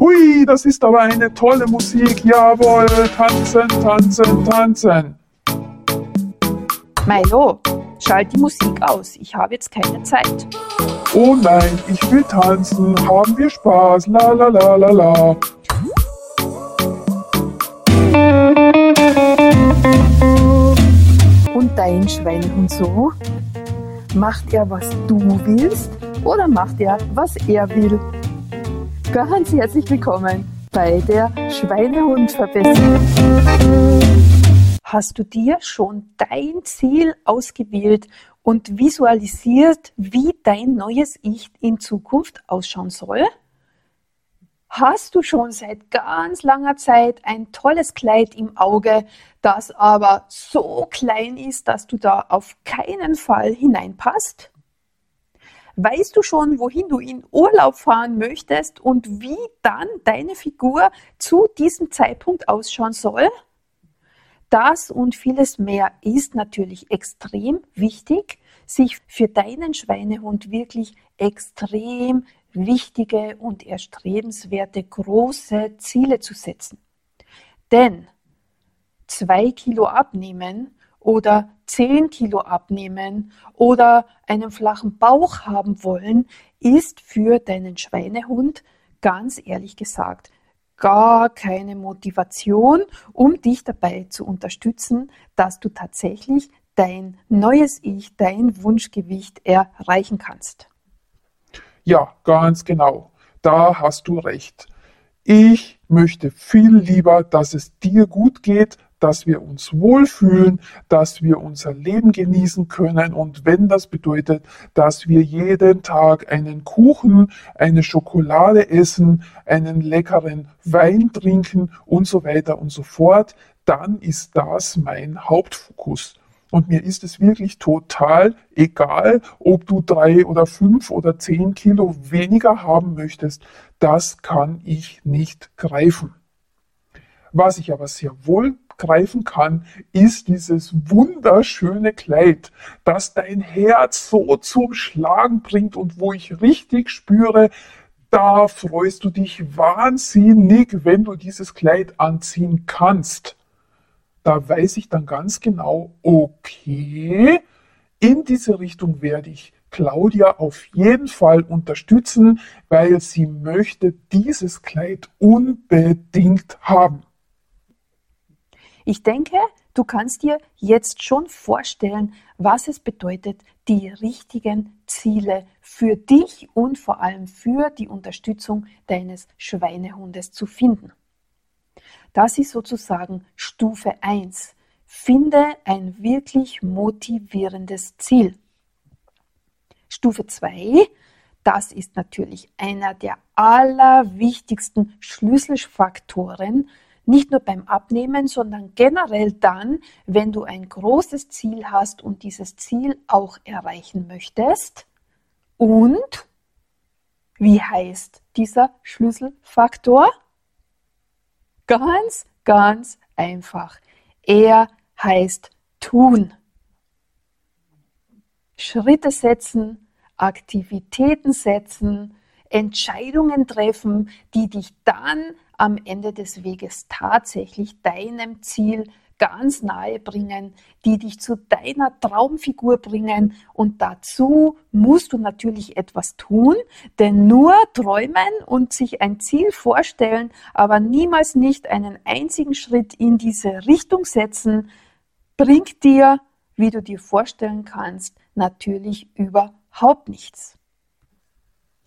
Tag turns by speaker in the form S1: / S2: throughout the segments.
S1: Hui, das ist aber eine tolle Musik. Jawohl, tanzen, tanzen, tanzen.
S2: Milo, schalt die Musik aus. Ich habe jetzt keine Zeit.
S1: Oh nein, ich will tanzen. Haben wir Spaß. La la la la la.
S2: Und dein Schweinehund so? Macht er, was du willst oder macht er, was er will? Ganz herzlich willkommen bei der Schweinehundverbesserung. Hast du dir schon dein Ziel ausgewählt und visualisiert, wie dein neues Ich in Zukunft ausschauen soll? Hast du schon seit ganz langer Zeit ein tolles Kleid im Auge, das aber so klein ist, dass du da auf keinen Fall hineinpasst? Weißt du schon, wohin du in Urlaub fahren möchtest und wie dann deine Figur zu diesem Zeitpunkt ausschauen soll? Das und vieles mehr ist natürlich extrem wichtig, sich für deinen Schweinehund wirklich extrem wichtige und erstrebenswerte große Ziele zu setzen. Denn zwei Kilo abnehmen oder zehn Kilo abnehmen oder einen flachen Bauch haben wollen, ist für deinen Schweinehund ganz ehrlich gesagt gar keine Motivation, um dich dabei zu unterstützen, dass du tatsächlich dein neues Ich, dein Wunschgewicht erreichen kannst.
S1: Ja, ganz genau. Da hast du recht. Ich möchte viel lieber, dass es dir gut geht, dass wir uns wohlfühlen, dass wir unser Leben genießen können und wenn das bedeutet, dass wir jeden Tag einen Kuchen, eine Schokolade essen, einen leckeren Wein trinken und so weiter und so fort, dann ist das mein Hauptfokus. Und mir ist es wirklich total egal, ob du drei oder fünf oder zehn Kilo weniger haben möchtest. Das kann ich nicht greifen. Was ich aber sehr wohl greifen kann, ist dieses wunderschöne Kleid, das dein Herz so zum Schlagen bringt und wo ich richtig spüre, da freust du dich wahnsinnig, wenn du dieses Kleid anziehen kannst. Da weiß ich dann ganz genau, okay, in diese Richtung werde ich Claudia auf jeden Fall unterstützen, weil sie möchte dieses Kleid unbedingt haben.
S2: Ich denke, du kannst dir jetzt schon vorstellen, was es bedeutet, die richtigen Ziele für dich und vor allem für die Unterstützung deines Schweinehundes zu finden. Das ist sozusagen Stufe 1. Finde ein wirklich motivierendes Ziel. Stufe 2, das ist natürlich einer der allerwichtigsten Schlüsselfaktoren nicht nur beim Abnehmen, sondern generell dann, wenn du ein großes Ziel hast und dieses Ziel auch erreichen möchtest. Und wie heißt dieser Schlüsselfaktor? Ganz, ganz einfach. Er heißt tun. Schritte setzen, Aktivitäten setzen, Entscheidungen treffen, die dich dann am Ende des Weges tatsächlich deinem Ziel ganz nahe bringen, die dich zu deiner Traumfigur bringen. Und dazu musst du natürlich etwas tun, denn nur träumen und sich ein Ziel vorstellen, aber niemals nicht einen einzigen Schritt in diese Richtung setzen, bringt dir, wie du dir vorstellen kannst, natürlich überhaupt nichts.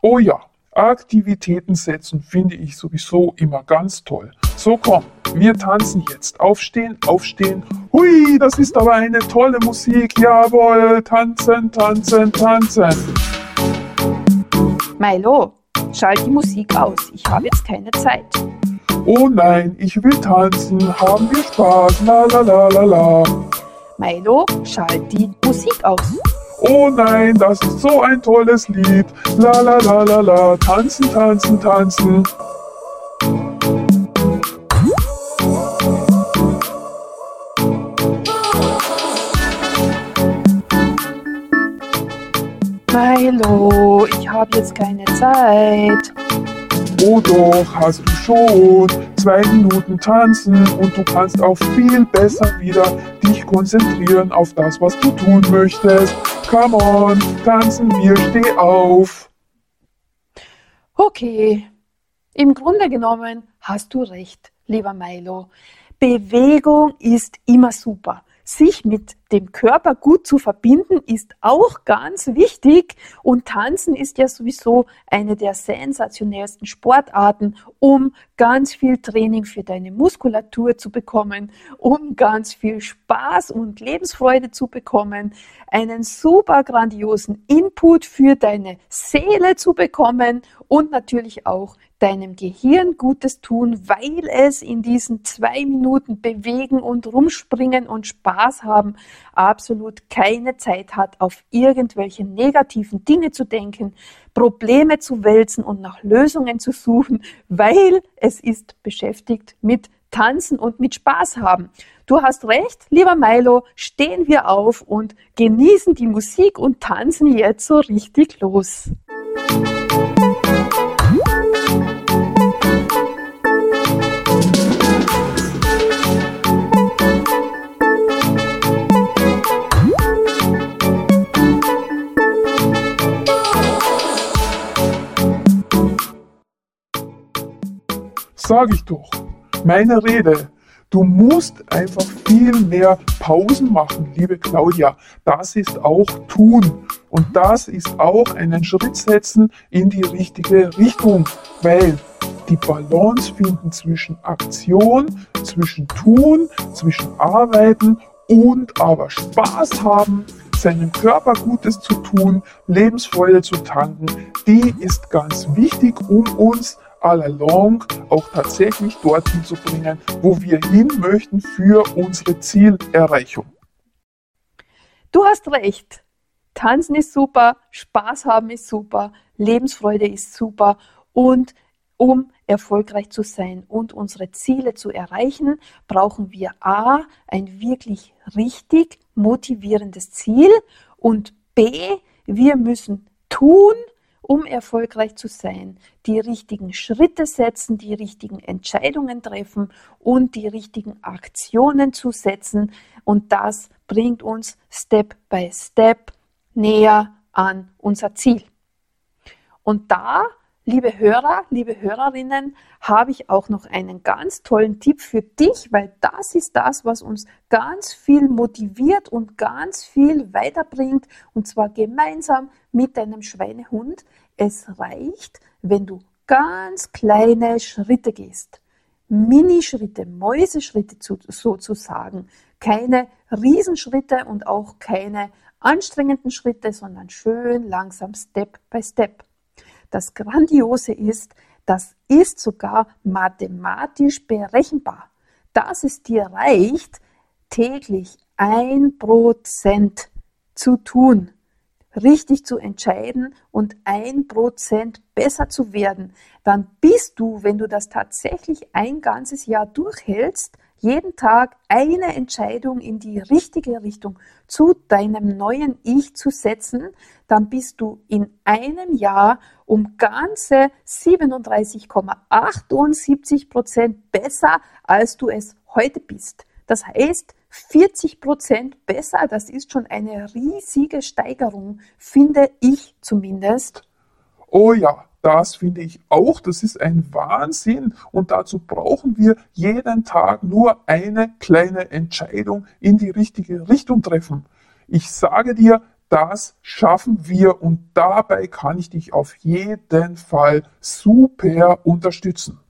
S1: Oh ja, Aktivitäten setzen finde ich sowieso immer ganz toll. So komm, wir tanzen jetzt. Aufstehen, aufstehen. Hui, das ist aber eine tolle Musik. Jawohl, tanzen, tanzen, tanzen.
S2: Milo, schalt die Musik aus. Ich habe jetzt keine Zeit.
S1: Oh nein, ich will tanzen. Haben wir Spaß. La la la la la.
S2: Milo, schalt die Musik aus.
S1: Oh nein, das ist so ein tolles Lied. La la la la la. Tanzen, tanzen, tanzen.
S2: Milo, ich habe jetzt keine Zeit.
S1: Oh doch, hast du schon zwei Minuten tanzen und du kannst auch viel besser wieder dich konzentrieren auf das, was du tun möchtest. Come on, tanzen wir, steh auf.
S2: Okay, im Grunde genommen hast du recht, lieber Milo. Bewegung ist immer super sich mit dem Körper gut zu verbinden, ist auch ganz wichtig. Und Tanzen ist ja sowieso eine der sensationellsten Sportarten, um ganz viel Training für deine Muskulatur zu bekommen, um ganz viel Spaß und Lebensfreude zu bekommen, einen super grandiosen Input für deine Seele zu bekommen und natürlich auch deinem Gehirn Gutes tun, weil es in diesen zwei Minuten bewegen und rumspringen und Spaß haben absolut keine Zeit hat, auf irgendwelche negativen Dinge zu denken, Probleme zu wälzen und nach Lösungen zu suchen, weil es ist beschäftigt mit Tanzen und mit Spaß haben. Du hast recht, lieber Milo, stehen wir auf und genießen die Musik und tanzen jetzt so richtig los.
S1: Sage ich doch. Meine Rede. Du musst einfach viel mehr Pausen machen, liebe Claudia. Das ist auch tun. Und das ist auch einen Schritt setzen in die richtige Richtung, weil die Balance finden zwischen Aktion, zwischen Tun, zwischen Arbeiten und aber Spaß haben, seinem Körper Gutes zu tun, Lebensfreude zu tanken, die ist ganz wichtig, um uns all along auch tatsächlich dorthin zu bringen, wo wir hin möchten für unsere Zielerreichung.
S2: Du hast recht. Tanzen ist super, Spaß haben ist super, Lebensfreude ist super und um erfolgreich zu sein und unsere Ziele zu erreichen, brauchen wir A, ein wirklich richtig motivierendes Ziel und B, wir müssen tun, um erfolgreich zu sein, die richtigen Schritte setzen, die richtigen Entscheidungen treffen und die richtigen Aktionen zu setzen. Und das bringt uns Step by Step näher an unser Ziel. Und da Liebe Hörer, liebe Hörerinnen, habe ich auch noch einen ganz tollen Tipp für dich, weil das ist das, was uns ganz viel motiviert und ganz viel weiterbringt, und zwar gemeinsam mit deinem Schweinehund. Es reicht, wenn du ganz kleine Schritte gehst. Minischritte, Mäuseschritte sozusagen. Keine Riesenschritte und auch keine anstrengenden Schritte, sondern schön langsam Step by Step. Das Grandiose ist, das ist sogar mathematisch berechenbar. Dass es dir reicht, täglich ein Prozent zu tun, richtig zu entscheiden und ein Prozent besser zu werden, dann bist du, wenn du das tatsächlich ein ganzes Jahr durchhältst, jeden Tag eine Entscheidung in die richtige Richtung zu deinem neuen Ich zu setzen, dann bist du in einem Jahr um ganze 37,78 Prozent besser, als du es heute bist. Das heißt, 40 Prozent besser, das ist schon eine riesige Steigerung, finde ich zumindest.
S1: Oh ja, das finde ich auch, das ist ein Wahnsinn und dazu brauchen wir jeden Tag nur eine kleine Entscheidung in die richtige Richtung treffen. Ich sage dir, das schaffen wir und dabei kann ich dich auf jeden Fall super unterstützen.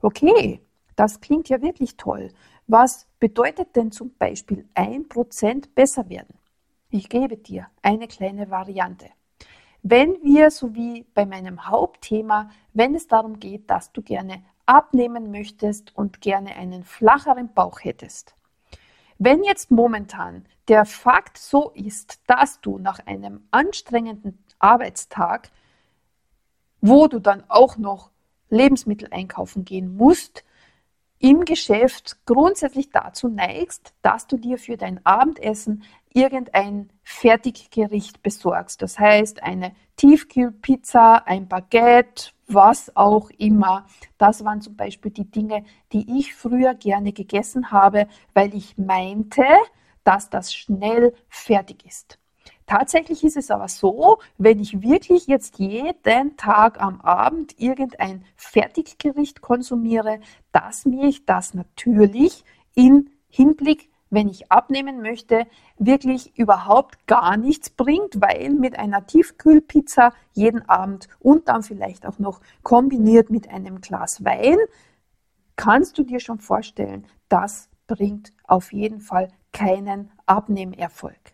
S2: Okay, das klingt ja wirklich toll. Was bedeutet denn zum Beispiel 1% besser werden? Ich gebe dir eine kleine Variante. Wenn wir, so wie bei meinem Hauptthema, wenn es darum geht, dass du gerne abnehmen möchtest und gerne einen flacheren Bauch hättest. Wenn jetzt momentan der Fakt so ist, dass du nach einem anstrengenden Arbeitstag, wo du dann auch noch Lebensmittel einkaufen gehen musst, im Geschäft grundsätzlich dazu neigst, dass du dir für dein Abendessen irgendein Fertiggericht besorgst, das heißt eine Tiefkühlpizza, ein Baguette, was auch immer. Das waren zum Beispiel die Dinge, die ich früher gerne gegessen habe, weil ich meinte, dass das schnell fertig ist. Tatsächlich ist es aber so, wenn ich wirklich jetzt jeden Tag am Abend irgendein Fertiggericht konsumiere, dass mir ich das natürlich in Hinblick wenn ich abnehmen möchte, wirklich überhaupt gar nichts bringt, weil mit einer Tiefkühlpizza jeden Abend und dann vielleicht auch noch kombiniert mit einem Glas Wein, kannst du dir schon vorstellen, das bringt auf jeden Fall keinen Abnehmerfolg.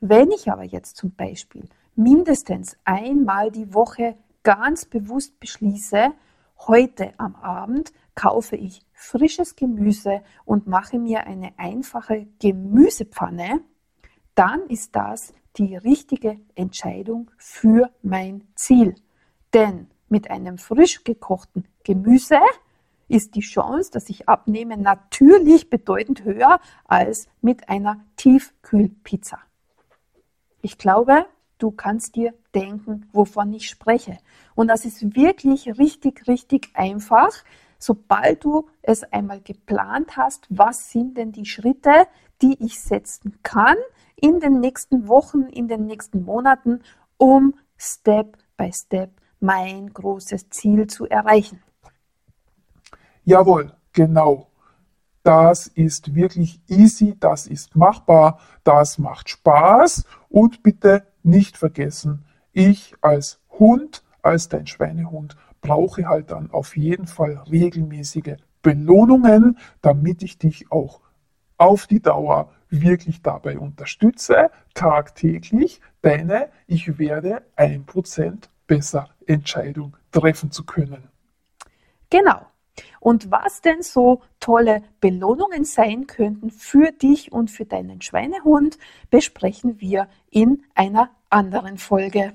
S2: Wenn ich aber jetzt zum Beispiel mindestens einmal die Woche ganz bewusst beschließe, heute am Abend kaufe ich frisches Gemüse und mache mir eine einfache Gemüsepfanne, dann ist das die richtige Entscheidung für mein Ziel. Denn mit einem frisch gekochten Gemüse ist die Chance, dass ich abnehme, natürlich bedeutend höher als mit einer Tiefkühlpizza. Ich glaube, du kannst dir denken, wovon ich spreche. Und das ist wirklich richtig, richtig einfach sobald du es einmal geplant hast, was sind denn die Schritte, die ich setzen kann in den nächsten Wochen, in den nächsten Monaten, um Step by Step mein großes Ziel zu erreichen.
S1: Jawohl, genau. Das ist wirklich easy, das ist machbar, das macht Spaß und bitte nicht vergessen, ich als Hund, als dein Schweinehund brauche halt dann auf jeden Fall regelmäßige Belohnungen, damit ich dich auch auf die Dauer wirklich dabei unterstütze, tagtäglich deine Ich werde ein Prozent besser Entscheidung treffen zu können.
S2: Genau. Und was denn so tolle Belohnungen sein könnten für dich und für deinen Schweinehund, besprechen wir in einer anderen Folge.